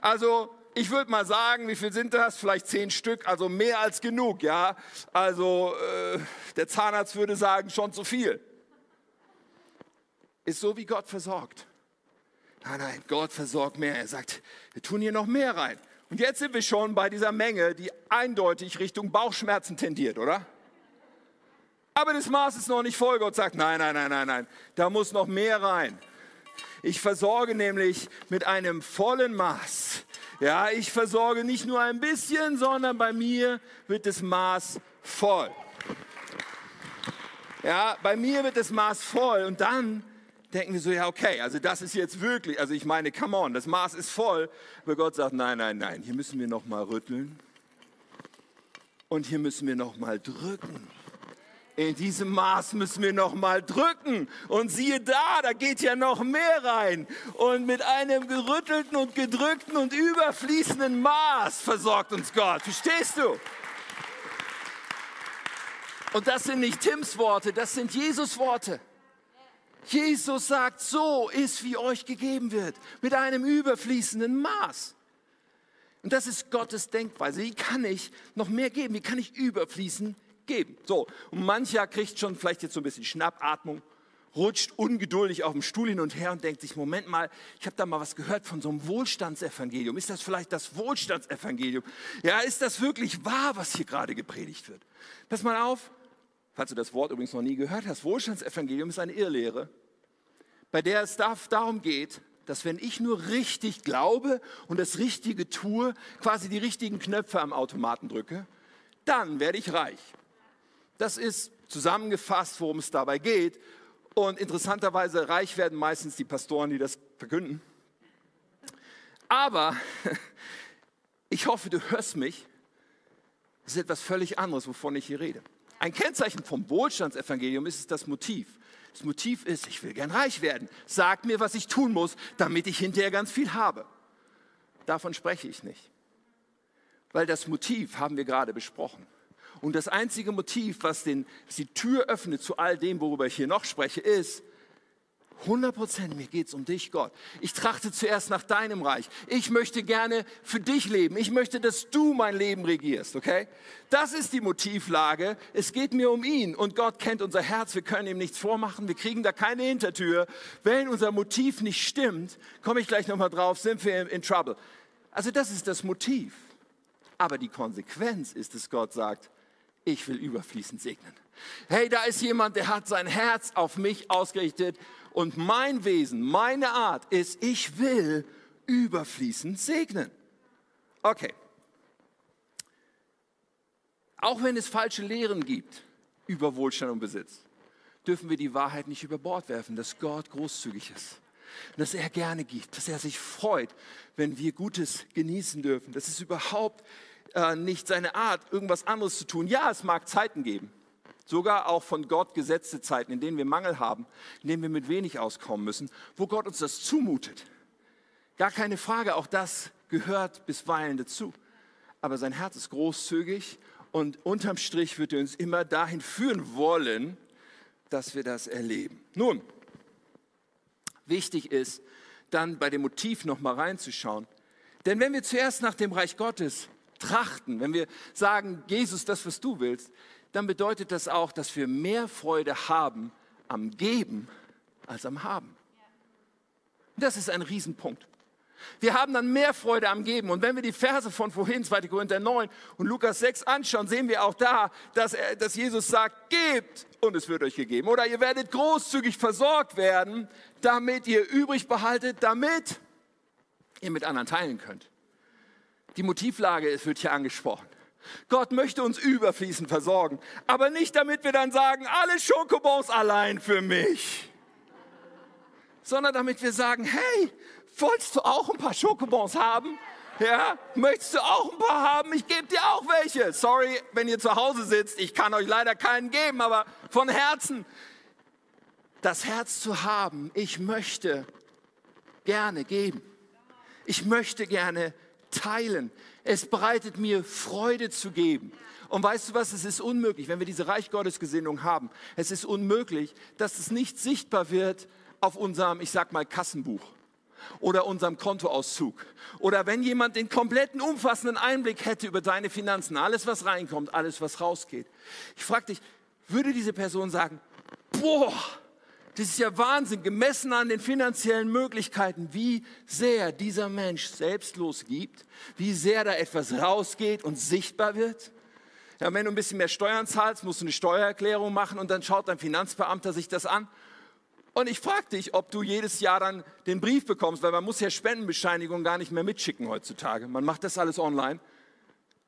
Also ich würde mal sagen, wie viel sind das? Vielleicht zehn Stück, also mehr als genug, ja. Also äh, der Zahnarzt würde sagen, schon zu viel. Ist so, wie Gott versorgt. Nein, nein, Gott versorgt mehr. Er sagt, wir tun hier noch mehr rein. Und jetzt sind wir schon bei dieser Menge, die eindeutig Richtung Bauchschmerzen tendiert, oder? Aber das Maß ist noch nicht voll. Gott sagt, nein, nein, nein, nein, nein, da muss noch mehr rein. Ich versorge nämlich mit einem vollen Maß. Ja, ich versorge nicht nur ein bisschen, sondern bei mir wird das Maß voll. Ja, bei mir wird das Maß voll und dann denken wir so, ja, okay, also das ist jetzt wirklich, also ich meine, come on, das Maß ist voll. Aber Gott sagt, nein, nein, nein, hier müssen wir noch mal rütteln und hier müssen wir noch mal drücken. In diesem Maß müssen wir noch mal drücken und siehe da, da geht ja noch mehr rein und mit einem gerüttelten und gedrückten und überfließenden Maß versorgt uns Gott. Verstehst du? Und das sind nicht Tims Worte, das sind Jesus Worte. Jesus sagt, so ist, wie euch gegeben wird, mit einem überfließenden Maß. Und das ist Gottes Denkweise. Wie kann ich noch mehr geben? Wie kann ich überfließen geben? So, und mancher kriegt schon vielleicht jetzt so ein bisschen Schnappatmung, rutscht ungeduldig auf dem Stuhl hin und her und denkt sich, Moment mal, ich habe da mal was gehört von so einem Wohlstandsevangelium. Ist das vielleicht das Wohlstandsevangelium? Ja, ist das wirklich wahr, was hier gerade gepredigt wird? Pass mal auf, falls du das Wort übrigens noch nie gehört hast, Wohlstandsevangelium ist eine Irrlehre, bei der es darum geht, dass wenn ich nur richtig glaube und das Richtige tue, quasi die richtigen Knöpfe am Automaten drücke, dann werde ich reich. Das ist zusammengefasst, worum es dabei geht. Und interessanterweise reich werden meistens die Pastoren, die das verkünden. Aber (laughs) ich hoffe, du hörst mich. Es ist etwas völlig anderes, wovon ich hier rede. Ein Kennzeichen vom Wohlstandsevangelium ist das Motiv. Das Motiv ist, ich will gern reich werden. Sag mir, was ich tun muss, damit ich hinterher ganz viel habe. Davon spreche ich nicht. Weil das Motiv haben wir gerade besprochen. Und das einzige Motiv, was, den, die Tür öffnet zu all dem, worüber ich hier noch spreche, ist, 100 Prozent, mir geht es um dich, Gott. Ich trachte zuerst nach deinem Reich. Ich möchte gerne für dich leben. Ich möchte, dass du mein Leben regierst, okay? Das ist die Motivlage. Es geht mir um ihn und Gott kennt unser Herz. Wir können ihm nichts vormachen. Wir kriegen da keine Hintertür. Wenn unser Motiv nicht stimmt, komme ich gleich nochmal drauf, sind wir in Trouble. Also das ist das Motiv. Aber die Konsequenz ist, dass Gott sagt, ich will überfließend segnen. Hey, da ist jemand, der hat sein Herz auf mich ausgerichtet und mein Wesen, meine Art ist, ich will überfließend segnen. Okay. Auch wenn es falsche Lehren gibt über Wohlstand und Besitz, dürfen wir die Wahrheit nicht über Bord werfen, dass Gott großzügig ist. Dass er gerne gibt, dass er sich freut, wenn wir Gutes genießen dürfen. Das ist überhaupt äh, nicht seine Art, irgendwas anderes zu tun. Ja, es mag Zeiten geben, sogar auch von Gott gesetzte Zeiten, in denen wir Mangel haben, in denen wir mit wenig auskommen müssen, wo Gott uns das zumutet. Gar keine Frage, auch das gehört bisweilen dazu. Aber sein Herz ist großzügig und unterm Strich wird er uns immer dahin führen wollen, dass wir das erleben. Nun, wichtig ist, dann bei dem Motiv noch mal reinzuschauen. Denn wenn wir zuerst nach dem Reich Gottes trachten, wenn wir sagen, Jesus, das, was du willst, dann bedeutet das auch, dass wir mehr Freude haben am Geben als am Haben. Das ist ein Riesenpunkt. Wir haben dann mehr Freude am Geben. Und wenn wir die Verse von vorhin, 2. Korinther 9 und Lukas 6 anschauen, sehen wir auch da, dass, er, dass Jesus sagt, gebt und es wird euch gegeben. Oder ihr werdet großzügig versorgt werden, damit ihr übrig behaltet, damit ihr mit anderen teilen könnt. Die Motivlage wird hier angesprochen. Gott möchte uns überfließend versorgen, aber nicht damit wir dann sagen, alle Schokobons allein für mich, sondern damit wir sagen, hey, wolltest du auch ein paar Schokobons haben? Ja, möchtest du auch ein paar haben? Ich gebe dir auch welche. Sorry, wenn ihr zu Hause sitzt, ich kann euch leider keinen geben, aber von Herzen, das Herz zu haben, ich möchte gerne geben. Ich möchte gerne teilen. Es bereitet mir Freude zu geben. Und weißt du was, es ist unmöglich, wenn wir diese Reich Gottes Gesinnung haben, es ist unmöglich, dass es nicht sichtbar wird auf unserem, ich sag mal, Kassenbuch. Oder unserem Kontoauszug. Oder wenn jemand den kompletten umfassenden Einblick hätte über deine Finanzen, alles was reinkommt, alles was rausgeht. Ich frage dich, würde diese Person sagen, boah, das ist ja Wahnsinn, gemessen an den finanziellen Möglichkeiten, wie sehr dieser Mensch selbstlos gibt, wie sehr da etwas rausgeht und sichtbar wird. Ja, wenn du ein bisschen mehr Steuern zahlst, musst du eine Steuererklärung machen und dann schaut dein Finanzbeamter sich das an und ich frage dich, ob du jedes Jahr dann den Brief bekommst, weil man muss ja Spendenbescheinigungen gar nicht mehr mitschicken heutzutage. Man macht das alles online.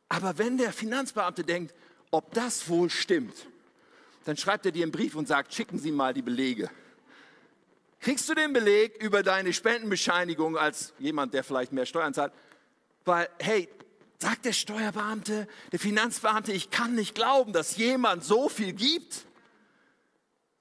Aber wenn der Finanzbeamte denkt, ob das wohl stimmt, dann schreibt er dir einen Brief und sagt, schicken Sie mal die Belege. Kriegst du den Beleg über deine Spendenbescheinigung als jemand, der vielleicht mehr Steuern zahlt? Weil, hey, sagt der Steuerbeamte, der Finanzbeamte, ich kann nicht glauben, dass jemand so viel gibt.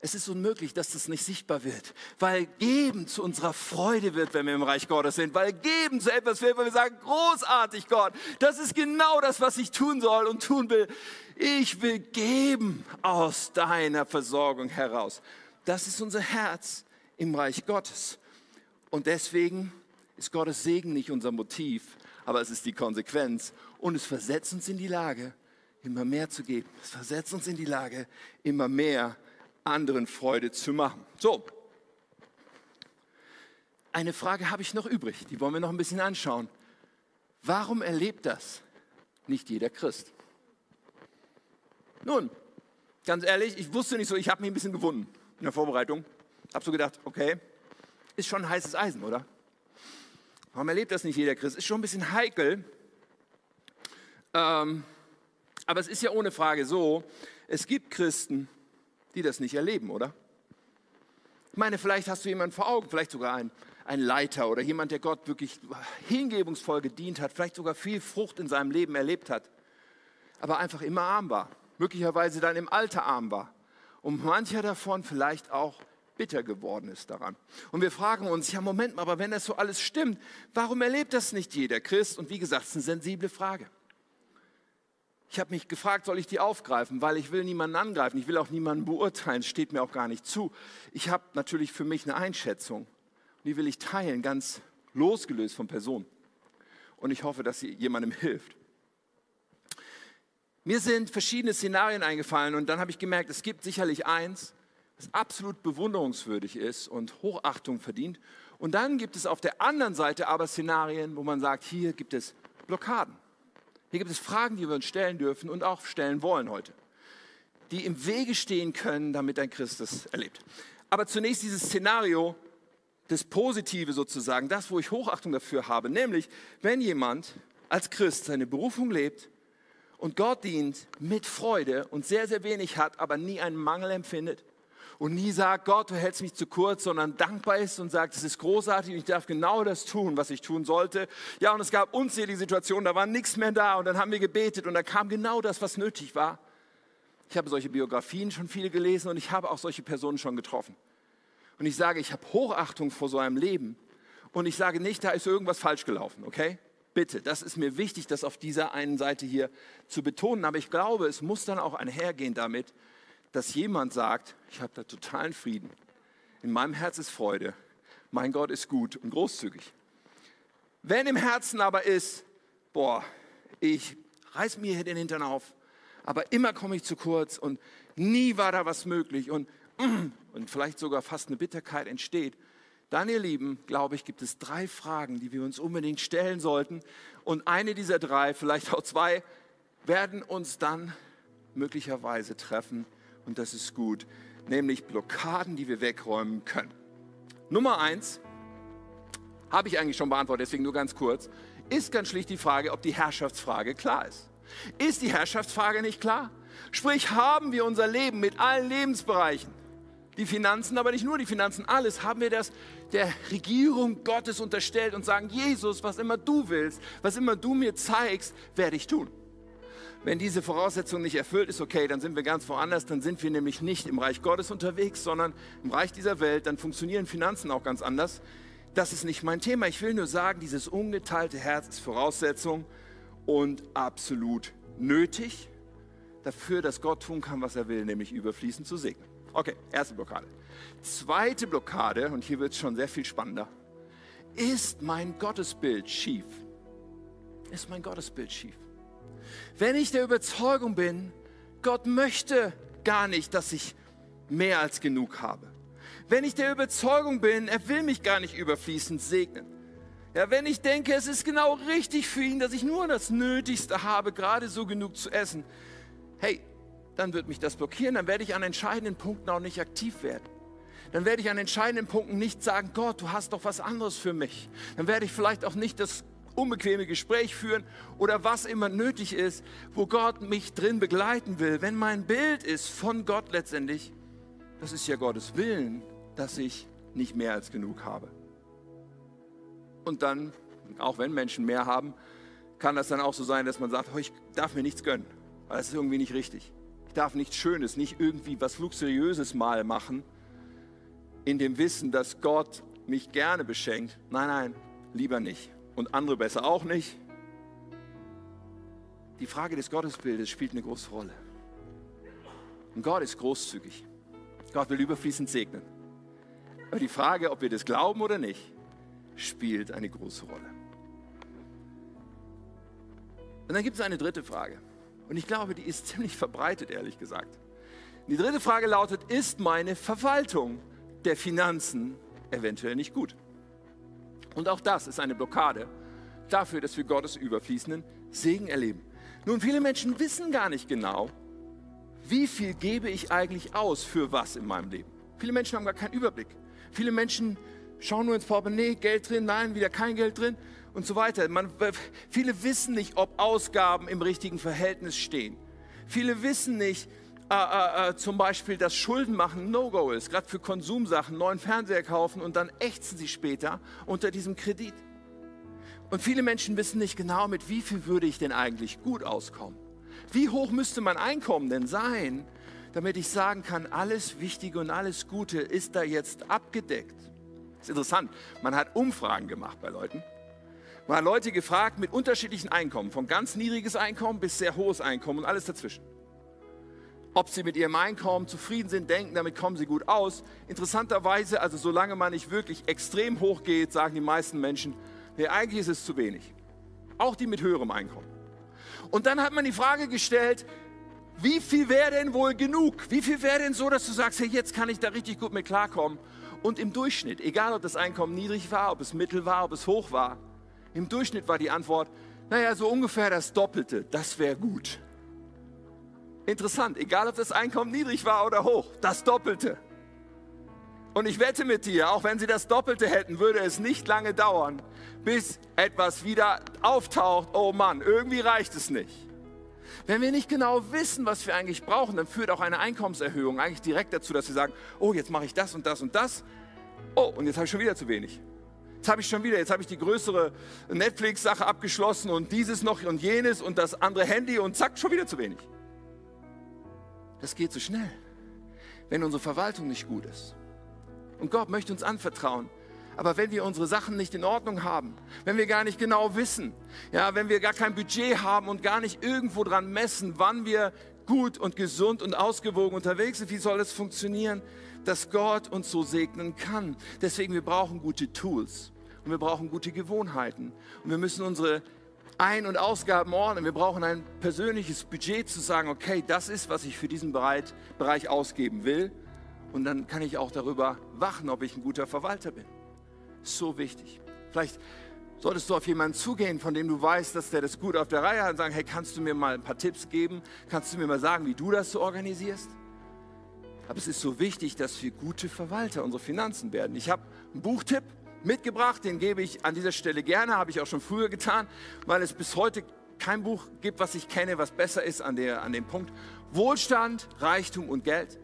Es ist unmöglich, dass das nicht sichtbar wird, weil Geben zu unserer Freude wird, wenn wir im Reich Gottes sind, weil Geben zu etwas wird, weil wir sagen, großartig Gott, das ist genau das, was ich tun soll und tun will. Ich will geben aus deiner Versorgung heraus. Das ist unser Herz im Reich Gottes. Und deswegen ist Gottes Segen nicht unser Motiv, aber es ist die Konsequenz. Und es versetzt uns in die Lage, immer mehr zu geben. Es versetzt uns in die Lage, immer mehr zu anderen Freude zu machen. So, eine Frage habe ich noch übrig, die wollen wir noch ein bisschen anschauen. Warum erlebt das nicht jeder Christ? Nun, ganz ehrlich, ich wusste nicht so, ich habe mich ein bisschen gewunden in der Vorbereitung. Habe so gedacht, okay, ist schon heißes Eisen, oder? Warum erlebt das nicht jeder Christ? Ist schon ein bisschen heikel. Ähm, aber es ist ja ohne Frage so, es gibt Christen, die das nicht erleben, oder? Ich meine, vielleicht hast du jemanden vor Augen, vielleicht sogar einen, einen Leiter oder jemand, der Gott wirklich hingebungsvoll gedient hat, vielleicht sogar viel Frucht in seinem Leben erlebt hat, aber einfach immer arm war, möglicherweise dann im Alter arm war und mancher davon vielleicht auch bitter geworden ist daran. Und wir fragen uns, ja Moment mal, aber wenn das so alles stimmt, warum erlebt das nicht jeder Christ? Und wie gesagt, es ist eine sensible Frage. Ich habe mich gefragt, soll ich die aufgreifen, weil ich will niemanden angreifen, ich will auch niemanden beurteilen, steht mir auch gar nicht zu. Ich habe natürlich für mich eine Einschätzung die will ich teilen, ganz losgelöst von Person. Und ich hoffe, dass sie jemandem hilft. Mir sind verschiedene Szenarien eingefallen und dann habe ich gemerkt, es gibt sicherlich eins, das absolut bewunderungswürdig ist und Hochachtung verdient. Und dann gibt es auf der anderen Seite aber Szenarien, wo man sagt, hier gibt es Blockaden. Hier gibt es Fragen, die wir uns stellen dürfen und auch stellen wollen heute, die im Wege stehen können, damit ein Christ das erlebt. Aber zunächst dieses Szenario, das Positive sozusagen, das, wo ich Hochachtung dafür habe, nämlich wenn jemand als Christ seine Berufung lebt und Gott dient mit Freude und sehr, sehr wenig hat, aber nie einen Mangel empfindet, und nie sagt, Gott, du hältst mich zu kurz, sondern dankbar ist und sagt, es ist großartig und ich darf genau das tun, was ich tun sollte. Ja, und es gab unzählige Situationen, da war nichts mehr da und dann haben wir gebetet und da kam genau das, was nötig war. Ich habe solche Biografien schon viele gelesen und ich habe auch solche Personen schon getroffen. Und ich sage, ich habe Hochachtung vor so einem Leben und ich sage nicht, da ist irgendwas falsch gelaufen, okay? Bitte, das ist mir wichtig, das auf dieser einen Seite hier zu betonen, aber ich glaube, es muss dann auch einhergehen damit, dass jemand sagt, ich habe da totalen Frieden. In meinem Herz ist Freude. Mein Gott ist gut und großzügig. Wenn im Herzen aber ist, boah, ich reiß mir hier den Hintern auf, aber immer komme ich zu kurz und nie war da was möglich und, und vielleicht sogar fast eine Bitterkeit entsteht, dann, ihr Lieben, glaube ich, gibt es drei Fragen, die wir uns unbedingt stellen sollten. Und eine dieser drei, vielleicht auch zwei, werden uns dann möglicherweise treffen und das ist gut, nämlich Blockaden, die wir wegräumen können. Nummer eins, habe ich eigentlich schon beantwortet, deswegen nur ganz kurz, ist ganz schlicht die Frage, ob die Herrschaftsfrage klar ist. Ist die Herrschaftsfrage nicht klar? Sprich, haben wir unser Leben mit allen Lebensbereichen, die Finanzen, aber nicht nur die Finanzen, alles, haben wir das der Regierung Gottes unterstellt und sagen, Jesus, was immer du willst, was immer du mir zeigst, werde ich tun. Wenn diese Voraussetzung nicht erfüllt ist, okay, dann sind wir ganz woanders, dann sind wir nämlich nicht im Reich Gottes unterwegs, sondern im Reich dieser Welt, dann funktionieren Finanzen auch ganz anders. Das ist nicht mein Thema. Ich will nur sagen, dieses ungeteilte Herz ist Voraussetzung und absolut nötig dafür, dass Gott tun kann, was er will, nämlich überfließend zu segnen. Okay, erste Blockade. Zweite Blockade, und hier wird es schon sehr viel spannender, ist mein Gottesbild schief. Ist mein Gottesbild schief. Wenn ich der Überzeugung bin, Gott möchte gar nicht, dass ich mehr als genug habe. Wenn ich der Überzeugung bin, er will mich gar nicht überfließend segnen. Ja, wenn ich denke, es ist genau richtig für ihn, dass ich nur das Nötigste habe, gerade so genug zu essen, hey, dann wird mich das blockieren, dann werde ich an entscheidenden Punkten auch nicht aktiv werden. Dann werde ich an entscheidenden Punkten nicht sagen, Gott, du hast doch was anderes für mich. Dann werde ich vielleicht auch nicht das unbequeme Gespräch führen oder was immer nötig ist, wo Gott mich drin begleiten will. Wenn mein Bild ist von Gott letztendlich, das ist ja Gottes Willen, dass ich nicht mehr als genug habe. Und dann, auch wenn Menschen mehr haben, kann das dann auch so sein, dass man sagt, ich darf mir nichts gönnen, weil das ist irgendwie nicht richtig. Ich darf nichts Schönes, nicht irgendwie was Luxuriöses mal machen, in dem Wissen, dass Gott mich gerne beschenkt. Nein, nein, lieber nicht. Und andere besser auch nicht. Die Frage des Gottesbildes spielt eine große Rolle. Und Gott ist großzügig. Gott will überfließend segnen. Aber die Frage, ob wir das glauben oder nicht, spielt eine große Rolle. Und dann gibt es eine dritte Frage. Und ich glaube, die ist ziemlich verbreitet, ehrlich gesagt. Die dritte Frage lautet, ist meine Verwaltung der Finanzen eventuell nicht gut? Und auch das ist eine Blockade dafür, dass wir Gottes überfließenden Segen erleben. Nun, viele Menschen wissen gar nicht genau, wie viel gebe ich eigentlich aus für was in meinem Leben. Viele Menschen haben gar keinen Überblick. Viele Menschen schauen nur ins Portemonnaie, Geld drin, nein, wieder kein Geld drin und so weiter. Man, viele wissen nicht, ob Ausgaben im richtigen Verhältnis stehen. Viele wissen nicht, äh, äh, äh, zum Beispiel, dass Schulden machen No-Go ist, gerade für Konsumsachen, neuen Fernseher kaufen und dann ächzen sie später unter diesem Kredit. Und viele Menschen wissen nicht genau, mit wie viel würde ich denn eigentlich gut auskommen. Wie hoch müsste mein Einkommen denn sein, damit ich sagen kann, alles Wichtige und alles Gute ist da jetzt abgedeckt. Das ist interessant. Man hat Umfragen gemacht bei Leuten. Man hat Leute gefragt mit unterschiedlichen Einkommen, von ganz niedriges Einkommen bis sehr hohes Einkommen und alles dazwischen. Ob sie mit ihrem Einkommen zufrieden sind, denken, damit kommen sie gut aus. Interessanterweise, also solange man nicht wirklich extrem hoch geht, sagen die meisten Menschen, nee, eigentlich ist es zu wenig. Auch die mit höherem Einkommen. Und dann hat man die Frage gestellt, wie viel wäre denn wohl genug? Wie viel wäre denn so, dass du sagst, hey, jetzt kann ich da richtig gut mit klarkommen? Und im Durchschnitt, egal ob das Einkommen niedrig war, ob es mittel war, ob es hoch war, im Durchschnitt war die Antwort, naja, so ungefähr das Doppelte, das wäre gut. Interessant, egal ob das Einkommen niedrig war oder hoch, das Doppelte. Und ich wette mit dir, auch wenn sie das Doppelte hätten, würde es nicht lange dauern, bis etwas wieder auftaucht. Oh Mann, irgendwie reicht es nicht. Wenn wir nicht genau wissen, was wir eigentlich brauchen, dann führt auch eine Einkommenserhöhung eigentlich direkt dazu, dass wir sagen, oh, jetzt mache ich das und das und das. Oh, und jetzt habe ich schon wieder zu wenig. Jetzt habe ich schon wieder, jetzt habe ich die größere Netflix-Sache abgeschlossen und dieses noch und jenes und das andere Handy und zack, schon wieder zu wenig. Das geht so schnell, wenn unsere Verwaltung nicht gut ist. Und Gott möchte uns anvertrauen, aber wenn wir unsere Sachen nicht in Ordnung haben, wenn wir gar nicht genau wissen, ja, wenn wir gar kein Budget haben und gar nicht irgendwo dran messen, wann wir gut und gesund und ausgewogen unterwegs sind, wie soll es funktionieren, dass Gott uns so segnen kann? Deswegen, wir brauchen gute Tools und wir brauchen gute Gewohnheiten und wir müssen unsere ein- und Ausgaben ordnen. Wir brauchen ein persönliches Budget zu sagen, okay, das ist, was ich für diesen Bereich ausgeben will. Und dann kann ich auch darüber wachen, ob ich ein guter Verwalter bin so wichtig. Vielleicht solltest du auf jemanden zugehen, von dem du weißt, dass der das gut auf der Reihe hat und sagen, hey, kannst du mir mal ein paar Tipps geben? Kannst du mir mal sagen, wie du das so organisierst? Aber es ist so wichtig, dass wir gute Verwalter unserer Finanzen werden. Ich habe einen Buchtipp mitgebracht, den gebe ich an dieser Stelle gerne, habe ich auch schon früher getan, weil es bis heute kein Buch gibt, was ich kenne, was besser ist an, der, an dem Punkt. Wohlstand, Reichtum und Geld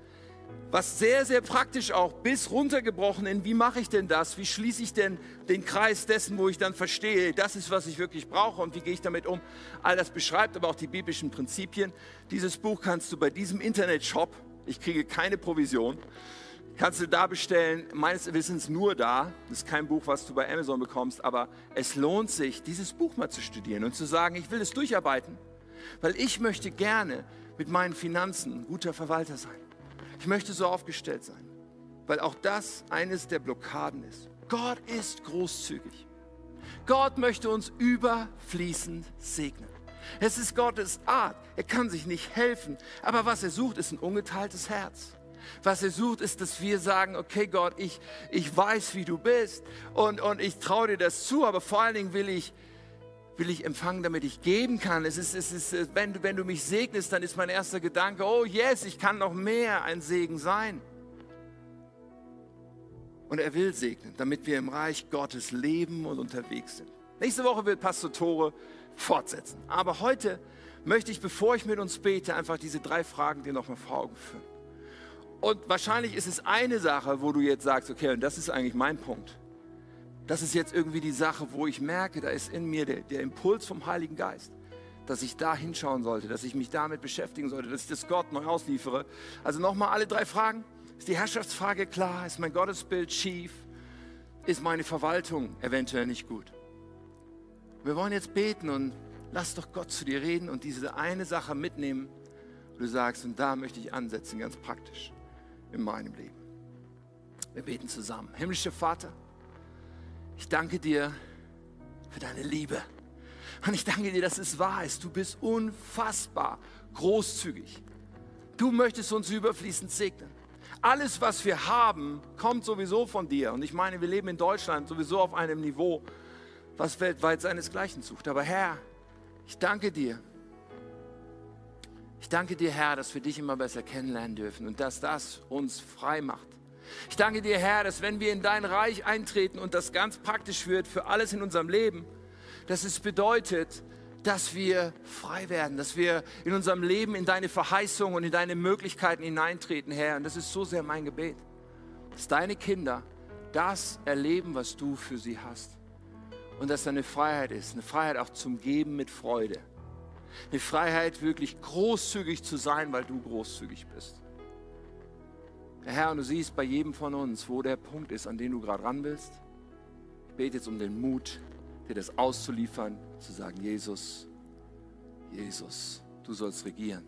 was sehr, sehr praktisch auch bis runtergebrochen in, wie mache ich denn das? Wie schließe ich denn den Kreis dessen, wo ich dann verstehe, das ist, was ich wirklich brauche und wie gehe ich damit um? All das beschreibt aber auch die biblischen Prinzipien. Dieses Buch kannst du bei diesem Internetshop, ich kriege keine Provision, kannst du da bestellen, meines Wissens nur da. Das ist kein Buch, was du bei Amazon bekommst, aber es lohnt sich, dieses Buch mal zu studieren und zu sagen, ich will es durcharbeiten, weil ich möchte gerne mit meinen Finanzen ein guter Verwalter sein. Ich möchte so aufgestellt sein, weil auch das eines der Blockaden ist. Gott ist großzügig. Gott möchte uns überfließend segnen. Es ist Gottes Art. Er kann sich nicht helfen. Aber was er sucht, ist ein ungeteiltes Herz. Was er sucht, ist, dass wir sagen, okay Gott, ich, ich weiß, wie du bist und, und ich traue dir das zu, aber vor allen Dingen will ich, will ich empfangen, damit ich geben kann. Es ist, es ist, wenn, du, wenn du mich segnest, dann ist mein erster Gedanke, oh yes, ich kann noch mehr ein Segen sein. Und er will segnen, damit wir im Reich Gottes leben und unterwegs sind. Nächste Woche wird Pastor Tore fortsetzen. Aber heute möchte ich, bevor ich mit uns bete, einfach diese drei Fragen dir nochmal vor Augen führen. Und wahrscheinlich ist es eine Sache, wo du jetzt sagst, okay, und das ist eigentlich mein Punkt. Das ist jetzt irgendwie die Sache, wo ich merke, da ist in mir der, der Impuls vom Heiligen Geist, dass ich da hinschauen sollte, dass ich mich damit beschäftigen sollte, dass ich das Gott neu ausliefere. Also nochmal alle drei Fragen. Ist die Herrschaftsfrage klar? Ist mein Gottesbild schief? Ist meine Verwaltung eventuell nicht gut? Wir wollen jetzt beten und lass doch Gott zu dir reden und diese eine Sache mitnehmen, wo du sagst, und da möchte ich ansetzen, ganz praktisch in meinem Leben. Wir beten zusammen. Himmlischer Vater, ich danke dir für deine Liebe. Und ich danke dir, dass es wahr ist. Du bist unfassbar großzügig. Du möchtest uns überfließend segnen. Alles, was wir haben, kommt sowieso von dir. Und ich meine, wir leben in Deutschland sowieso auf einem Niveau, was weltweit seinesgleichen sucht. Aber Herr, ich danke dir. Ich danke dir, Herr, dass wir dich immer besser kennenlernen dürfen und dass das uns frei macht. Ich danke dir, Herr, dass wenn wir in dein Reich eintreten und das ganz praktisch wird für alles in unserem Leben, dass es bedeutet, dass wir frei werden, dass wir in unserem Leben in deine Verheißung und in deine Möglichkeiten hineintreten, Herr. Und das ist so sehr mein Gebet, dass deine Kinder das erleben, was du für sie hast. Und dass da eine Freiheit ist, eine Freiheit auch zum Geben mit Freude. Eine Freiheit, wirklich großzügig zu sein, weil du großzügig bist. Herr, und du siehst bei jedem von uns, wo der Punkt ist, an den du gerade ran willst. Ich bete jetzt um den Mut, dir das auszuliefern, zu sagen, Jesus, Jesus, du sollst regieren.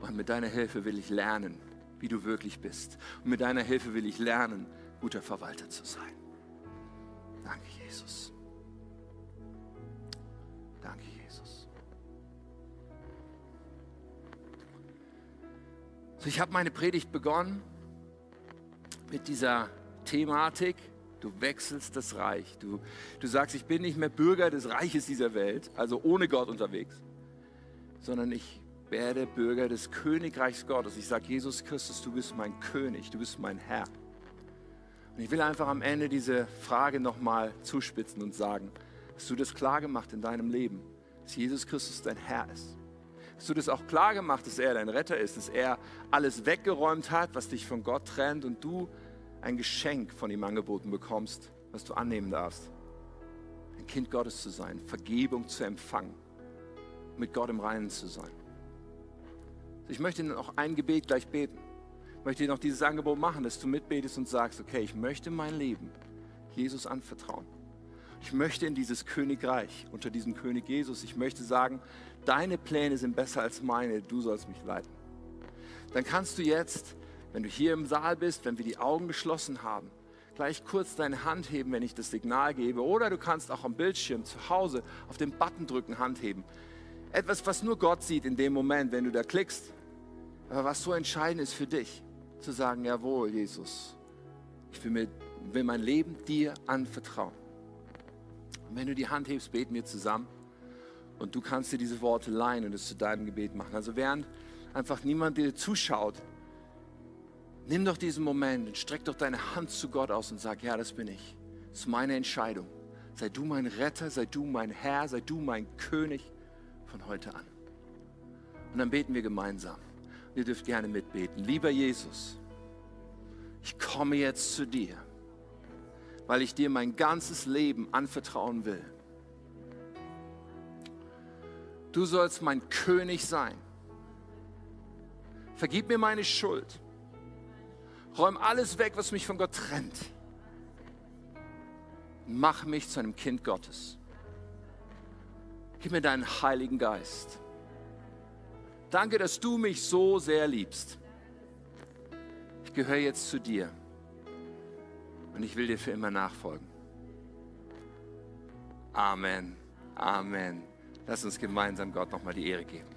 Und mit deiner Hilfe will ich lernen, wie du wirklich bist. Und mit deiner Hilfe will ich lernen, guter Verwalter zu sein. Danke, Jesus. Danke, ich habe meine Predigt begonnen mit dieser Thematik Du wechselst das Reich. Du, du sagst, ich bin nicht mehr Bürger des Reiches dieser Welt, also ohne Gott unterwegs, sondern ich werde Bürger des Königreichs Gottes. Ich sage, Jesus Christus, du bist mein König, du bist mein Herr. Und ich will einfach am Ende diese Frage nochmal zuspitzen und sagen, hast du das klar gemacht in deinem Leben, dass Jesus Christus dein Herr ist? Hast du das auch klar gemacht, dass er dein Retter ist, dass er alles weggeräumt hat, was dich von Gott trennt und du ein Geschenk von ihm angeboten bekommst, was du annehmen darfst. Ein Kind Gottes zu sein, Vergebung zu empfangen, mit Gott im Reinen zu sein. Ich möchte noch ein Gebet gleich beten. Ich möchte dir noch dieses Angebot machen, dass du mitbetest und sagst, okay, ich möchte mein Leben Jesus anvertrauen. Ich möchte in dieses Königreich, unter diesem König Jesus, ich möchte sagen, deine Pläne sind besser als meine, du sollst mich leiten. Dann kannst du jetzt wenn du hier im Saal bist, wenn wir die Augen geschlossen haben, gleich kurz deine Hand heben, wenn ich das Signal gebe. Oder du kannst auch am Bildschirm zu Hause auf den Button drücken, Hand heben. Etwas, was nur Gott sieht in dem Moment, wenn du da klickst. Aber was so entscheidend ist für dich, zu sagen, jawohl, Jesus, ich will, mir, will mein Leben dir anvertrauen. Und wenn du die Hand hebst, beten wir zusammen. Und du kannst dir diese Worte leihen und es zu deinem Gebet machen. Also während einfach niemand dir zuschaut, Nimm doch diesen Moment und streck doch deine Hand zu Gott aus und sag, ja, das bin ich. Das ist meine Entscheidung. Sei du mein Retter, sei du mein Herr, sei du mein König von heute an. Und dann beten wir gemeinsam. Und ihr dürft gerne mitbeten. Lieber Jesus, ich komme jetzt zu dir, weil ich dir mein ganzes Leben anvertrauen will. Du sollst mein König sein. Vergib mir meine Schuld Räum alles weg, was mich von Gott trennt. Mach mich zu einem Kind Gottes. Gib mir deinen Heiligen Geist. Danke, dass du mich so sehr liebst. Ich gehöre jetzt zu dir und ich will dir für immer nachfolgen. Amen. Amen. Lass uns gemeinsam Gott nochmal die Ehre geben.